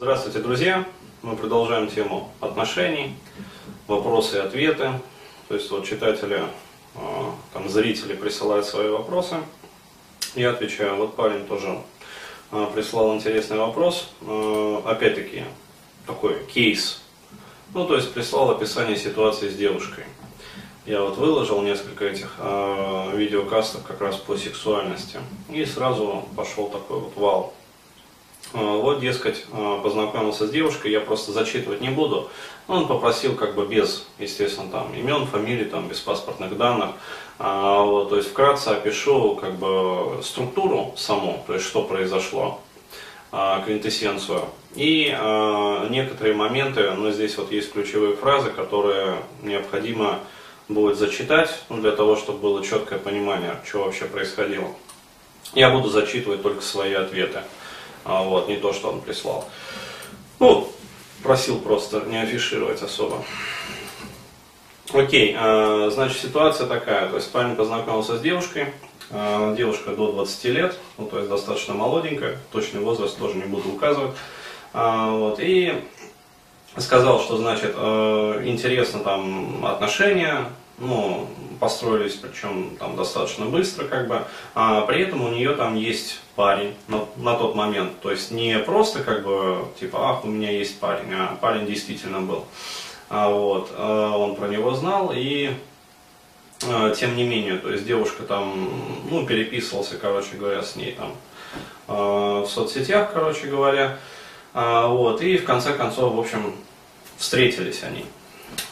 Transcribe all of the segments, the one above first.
Здравствуйте, друзья! Мы продолжаем тему отношений, вопросы и ответы. То есть вот читатели, а, там, зрители присылают свои вопросы, я отвечаю. Вот парень тоже а, прислал интересный вопрос. А, опять-таки, такой кейс. Ну, то есть прислал описание ситуации с девушкой. Я вот выложил несколько этих э, видеокастов как раз по сексуальности. И сразу пошел такой вот вал. Э, вот, дескать, э, познакомился с девушкой, я просто зачитывать не буду. Он попросил как бы без, естественно, там имен, фамилий, там, без паспортных данных. А, вот, то есть вкратце опишу как бы структуру саму, то есть что произошло, а, квинтэссенцию. И а, некоторые моменты, но здесь вот есть ключевые фразы, которые необходимо будет зачитать, ну, для того, чтобы было четкое понимание, что вообще происходило. Я буду зачитывать только свои ответы, а, вот, не то, что он прислал. Ну, просил просто не афишировать особо. Окей, а, значит, ситуация такая, то есть парень познакомился с девушкой, а, девушка до 20 лет, ну, то есть достаточно молоденькая, точный возраст тоже не буду указывать, вот, и сказал, что, значит, э, интересно там отношения, ну, построились, причем там достаточно быстро, как бы, а при этом у нее там есть парень на, на тот момент, то есть не просто как бы, типа, ах, у меня есть парень, а парень действительно был. А вот, э, он про него знал, и э, тем не менее, то есть девушка там, ну, переписывался, короче говоря, с ней там в соцсетях, короче говоря, а, вот, и в конце концов, в общем, встретились они.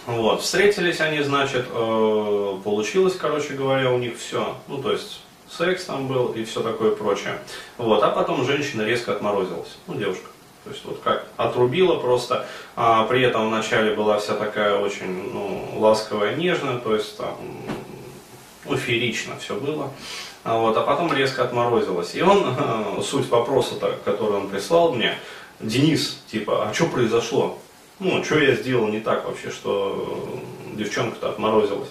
Вот, встретились они, значит, э, получилось, короче говоря, у них все. Ну, то есть, секс там был и все такое прочее. Вот, а потом женщина резко отморозилась. Ну, девушка. То есть, вот как отрубила просто. А, при этом вначале была вся такая очень, ну, ласковая, нежная, то есть, там, ну, феерично все было. А, вот, а потом резко отморозилась. И он, суть вопроса, который он прислал мне, Денис, типа, а что произошло? Ну, что я сделал не так вообще, что девчонка-то отморозилась.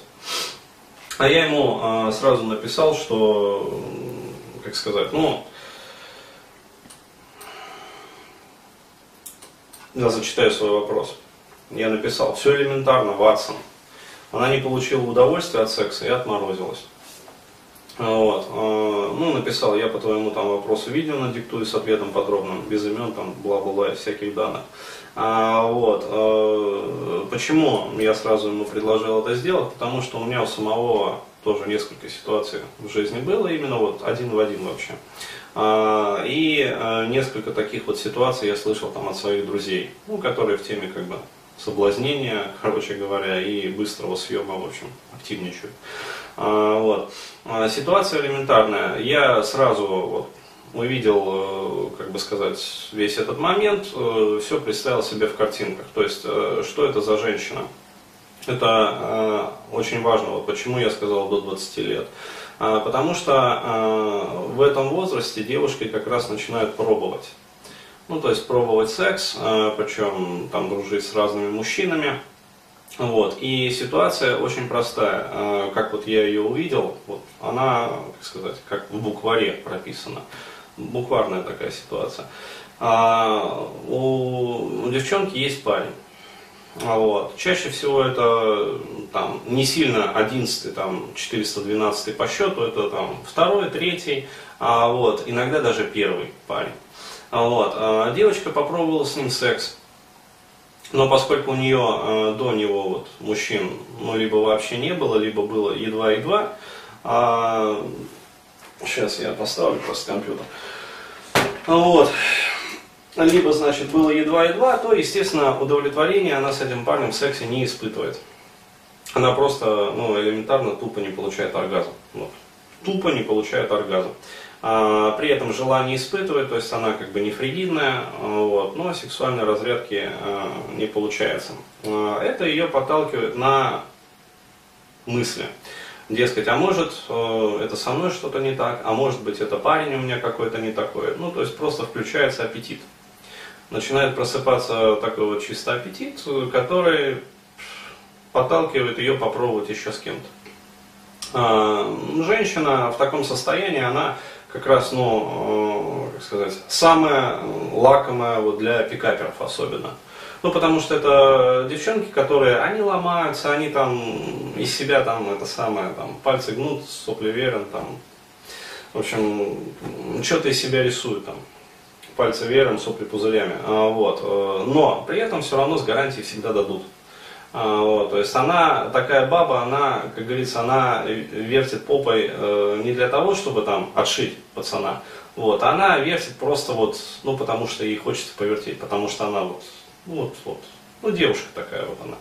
А я ему а, сразу написал, что, как сказать, ну, я зачитаю свой вопрос. Я написал, все элементарно, Ватсон. Она не получила удовольствия от секса и отморозилась. Вот. А, ну, написал, я по твоему там вопросу видео надиктую с ответом подробным, без имен, там, бла-бла-бла, всяких данных. А, вот. А, почему я сразу ему предложил это сделать? Потому что у меня у самого тоже несколько ситуаций в жизни было, именно вот один в один вообще. А, и а, несколько таких вот ситуаций я слышал там от своих друзей, ну, которые в теме как бы соблазнения, короче говоря, и быстрого съема, в общем, активничают. А, вот. А, ситуация элементарная. Я сразу вот, увидел, э, как бы сказать, весь этот момент, э, все представил себе в картинках. То есть, э, что это за женщина? Это очень важно, вот почему я сказал до 20 лет. А, потому что в этом возрасте девушки как раз начинают пробовать. Ну, то есть пробовать секс, причем там дружить с разными мужчинами. Вот. И ситуация очень простая. А, как вот я ее увидел, вот, она, как сказать, как в букваре прописана. Букварная такая ситуация. А, у, девчонки есть парень. А вот. Чаще всего это там, не сильно 11, там, 412 по счету, это там, второй, третий, а, вот, иногда даже первый парень. Вот. А, девочка попробовала с ним секс. Но поскольку у нее э, до него вот, мужчин ну, либо вообще не было, либо было едва-едва, а, сейчас я поставлю просто компьютер. Вот. Либо, значит, было едва-едва, то, естественно, удовлетворение она с этим парнем в сексе не испытывает. Она просто, ну, элементарно тупо не получает оргазм. Вот. Тупо не получает оргазм. А, при этом желание испытывает, то есть она как бы не фригидная, вот, но сексуальной разрядки а, не получается. А, это ее подталкивает на мысли. Дескать, а может э, это со мной что-то не так, а может быть это парень у меня какой-то не такой. Ну, то есть просто включается аппетит. Начинает просыпаться такой вот чисто аппетит, который подталкивает ее попробовать еще с кем-то. Женщина в таком состоянии, она как раз, ну, как сказать, самое лакомое вот для пикаперов особенно. Ну, потому что это девчонки, которые, они ломаются, они там из себя там, это самое, там, пальцы гнут, сопли верен, там, в общем, что-то из себя рисуют там, пальцы верен, сопли пузырями, а, вот, э, но при этом все равно с гарантией всегда дадут. А, вот, то есть она, такая баба, она, как говорится, она вертит попой э, не для того, чтобы там отшить пацана, вот, она вертит просто вот, ну, потому что ей хочется повертеть, потому что она вот ну, вот, вот. Ну, девушка такая вот она.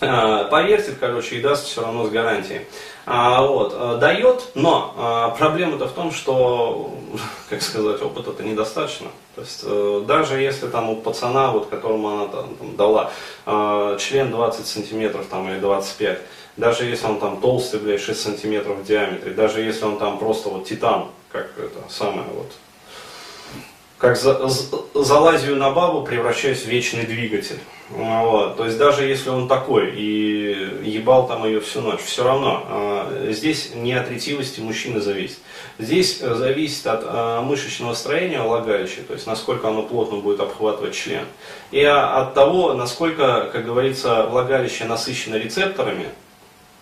А, повертит, короче, и даст все равно с гарантией. А, вот, а, дает, но а, проблема-то в том, что, как сказать, опыта-то недостаточно. То есть, а, даже если там у пацана, вот, которому она там, там дала член 20 сантиметров там, или 25, даже если он там толстый, блядь, 6 сантиметров в диаметре, даже если он там просто вот титан, как это самое вот как за, залазию на бабу превращаюсь в вечный двигатель. Вот. То есть даже если он такой и ебал там ее всю ночь, все равно э, здесь не от ретивости мужчины зависит. Здесь зависит от э, мышечного строения влагалища, то есть насколько оно плотно будет обхватывать член, и от того, насколько, как говорится, влагалище насыщено рецепторами,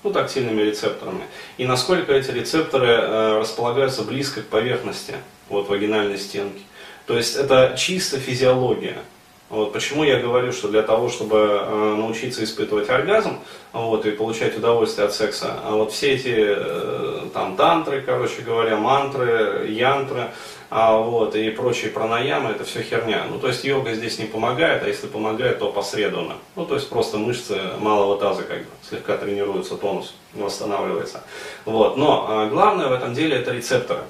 ну, тактильными рецепторами, и насколько эти рецепторы э, располагаются близко к поверхности вот, вагинальной стенки. То есть это чисто физиология. Вот почему я говорю, что для того, чтобы э, научиться испытывать оргазм вот, и получать удовольствие от секса, а вот все эти э, там тантры, короче говоря, мантры, янтры, а, вот, и прочие пранаямы, это все херня. Ну, то есть йога здесь не помогает, а если помогает, то посредственно. Ну, то есть просто мышцы малого таза как бы слегка тренируются, тонус восстанавливается. Вот. Но а, главное в этом деле это рецепторы.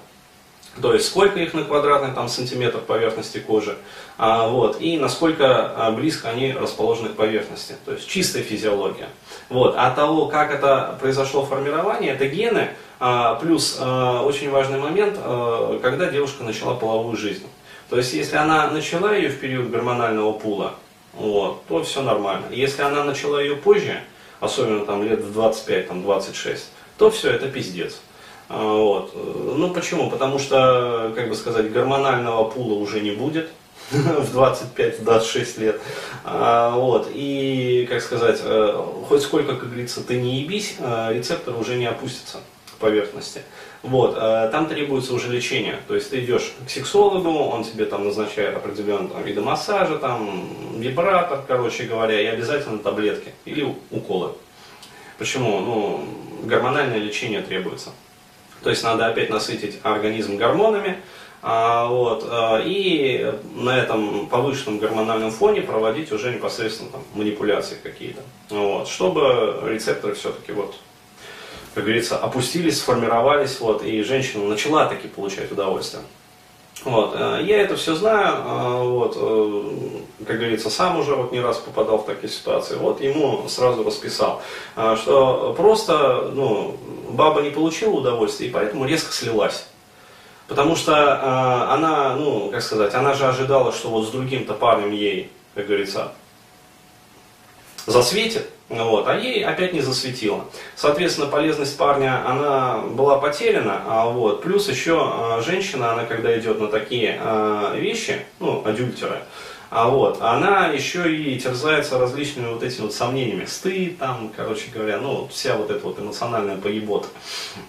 То есть сколько их на квадратный там, сантиметр поверхности кожи, а, вот, и насколько а, близко они расположены к поверхности. То есть чистая физиология. Вот. А того, как это произошло формирование, это гены, а, плюс а, очень важный момент, а, когда девушка начала половую жизнь. То есть если она начала ее в период гормонального пула, вот, то все нормально. Если она начала ее позже, особенно там лет в 25, там 26, то все, это пиздец. А, вот. Ну почему? Потому что, как бы сказать, гормонального пула уже не будет в 25-26 лет. А, вот. И, как сказать, э, хоть сколько, как говорится, ты не ебись, а, рецептор уже не опустится к поверхности. Вот, там требуется уже лечение. То есть ты идешь к сексологу, он тебе там назначает определенные там, виды массажа, там, вибратор, короче говоря, и обязательно таблетки или уколы. Почему? Ну, гормональное лечение требуется. То есть надо опять насытить организм гормонами, а, вот, а, и на этом повышенном гормональном фоне проводить уже непосредственно там, манипуляции какие-то. Вот, чтобы рецепторы все-таки вот, как говорится, опустились, сформировались, вот, и женщина начала таки получать удовольствие. Вот, э, я это все знаю, э, вот, э, как говорится, сам уже вот не раз попадал в такие ситуации, вот ему сразу расписал, что просто, ну, баба не получила удовольствия и поэтому резко слилась. Потому что она, ну, как сказать, она же ожидала, что вот с другим-то парнем ей, как говорится, засветит, вот, а ей опять не засветило. Соответственно, полезность парня, она была потеряна, а вот, плюс еще а, женщина, она когда идет на такие а, вещи, ну, адюльтеры, а вот, она еще и терзается различными вот этими вот сомнениями. Стыд, там, короче говоря, ну, вся вот эта вот эмоциональная поебота.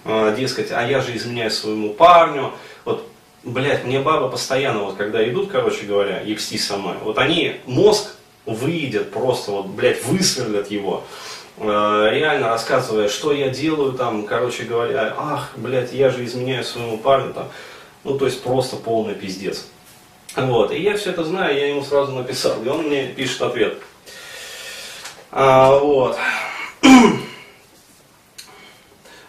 А, дескать, а я же изменяю своему парню. Вот, блядь, мне баба постоянно, вот когда идут, короче говоря, ексти со мной, вот они, мозг выйдет просто, вот, блядь, высверлят его, э, реально рассказывая, что я делаю, там, короче говоря, ах, блядь, я же изменяю своему парню, там, ну, то есть просто полный пиздец. Вот, и я все это знаю, я ему сразу написал, и он мне пишет ответ. А, вот.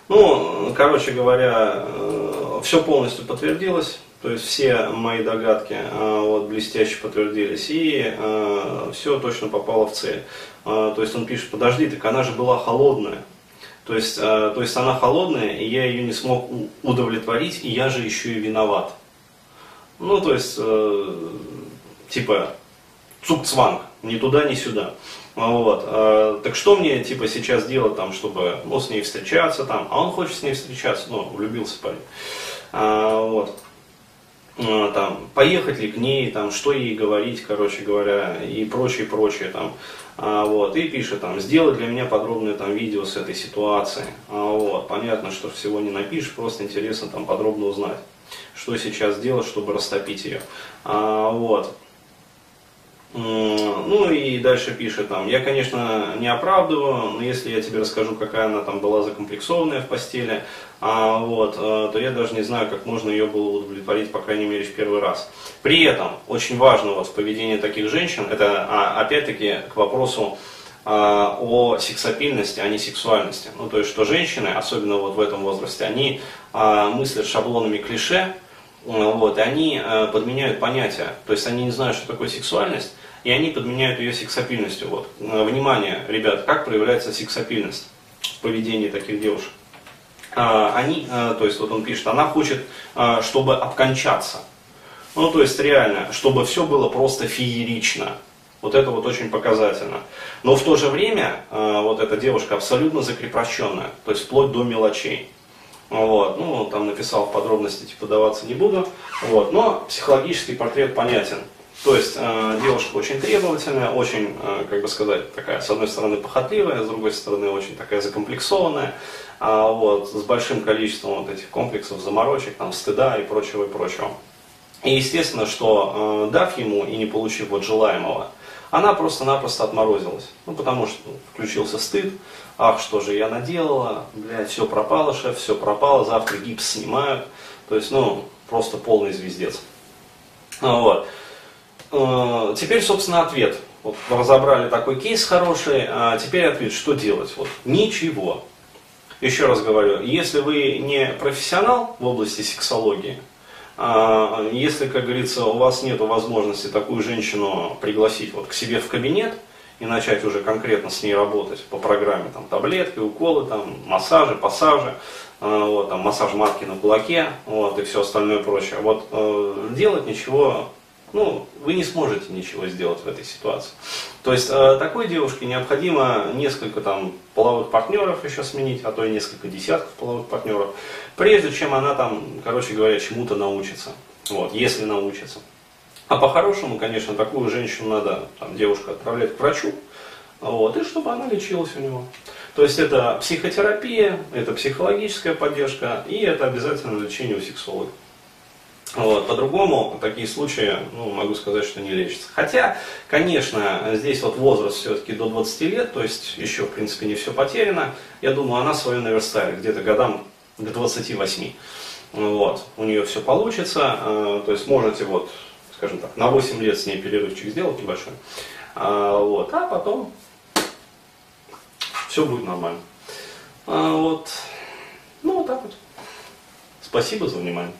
Ну, короче говоря, э, все полностью подтвердилось. То есть все мои догадки а, вот, блестяще подтвердились, и а, все точно попало в цель. А, то есть он пишет, подожди, так она же была холодная. То есть, а, то есть она холодная, и я ее не смог удовлетворить, и я же еще и виноват. Ну, то есть, э, типа, цукцванг, ни туда, ни сюда. Вот. А, так что мне, типа, сейчас делать, там, чтобы, ну, с ней встречаться, там, а он хочет с ней встречаться, ну, влюбился парень. А, вот. Э, там, поехать ли к ней, там, что ей говорить, короче говоря, и прочее, прочее, там, а, вот, и пишет там, сделай для меня подробное там видео с этой ситуации, а, вот, понятно, что всего не напишешь, просто интересно там подробно узнать, что сейчас делать, чтобы растопить ее, а, вот, ну и дальше пишет там, я, конечно, не оправдываю, но если я тебе расскажу, какая она там была закомплексованная в постели, а, вот, э, то я даже не знаю, как можно ее было удовлетворить, по крайней мере, в первый раз. При этом, очень важно вот в поведении таких женщин, это а, опять-таки к вопросу а, о сексапильности, а не сексуальности. Ну, то есть, что женщины, особенно вот в этом возрасте, они а, мыслят шаблонами клише, вот, и они э, подменяют понятия. То есть они не знают, что такое сексуальность, и они подменяют ее сексапильностью. Вот. Э, внимание, ребят, как проявляется сексапильность в поведении таких девушек. Они, э, то есть вот он пишет, она хочет, э, чтобы обкончаться. Ну, то есть реально, чтобы все было просто феерично. Вот это вот очень показательно. Но в то же время вот эта девушка абсолютно закрепощенная, то есть вплоть до мелочей. Вот, ну, там написал в подробности, типа, даваться не буду. Вот, но психологический портрет понятен. То есть э, девушка очень требовательная, очень, э, как бы сказать, такая, с одной стороны похотливая, с другой стороны очень такая закомплексованная, э, вот, с большим количеством вот этих комплексов, заморочек, там, стыда и прочего, и прочего. И естественно, что э, дав ему и не получив вот желаемого, она просто-напросто отморозилась. Ну, потому что ну, включился стыд, ах, что же я наделала, блядь, все пропало, шеф, все пропало, завтра гипс снимают. То есть, ну, просто полный звездец. Вот. Э, теперь, собственно, ответ. Вот разобрали такой кейс хороший, а теперь ответ, что делать? Вот, ничего. Еще раз говорю, если вы не профессионал в области сексологии, а если, как говорится, у вас нет возможности такую женщину пригласить вот к себе в кабинет и начать уже конкретно с ней работать по программе, там, таблетки, уколы, там, массажи, пассажи, а, вот, там, массаж матки на кулаке, вот, и все остальное прочее, вот, э, делать ничего ну, вы не сможете ничего сделать в этой ситуации. То есть э, такой девушке необходимо несколько там половых партнеров еще сменить, а то и несколько десятков половых партнеров, прежде чем она там, короче говоря, чему-то научится. Вот, если научится. А по-хорошему, конечно, такую женщину надо, там, девушку отправлять к врачу, вот, и чтобы она лечилась у него. То есть это психотерапия, это психологическая поддержка и это обязательно лечение у сексолога. Вот, по-другому такие случаи, ну, могу сказать, что не лечатся. Хотя, конечно, здесь вот возраст все-таки до 20 лет, то есть еще, в принципе, не все потеряно. Я думаю, она свое наверстает где-то годам к 28. Вот, у нее все получится, э, то есть можете вот, скажем так, на 8 лет с ней перерывчик сделать небольшой. А, вот, а потом все будет нормально. А, вот, ну вот так вот. Спасибо за внимание.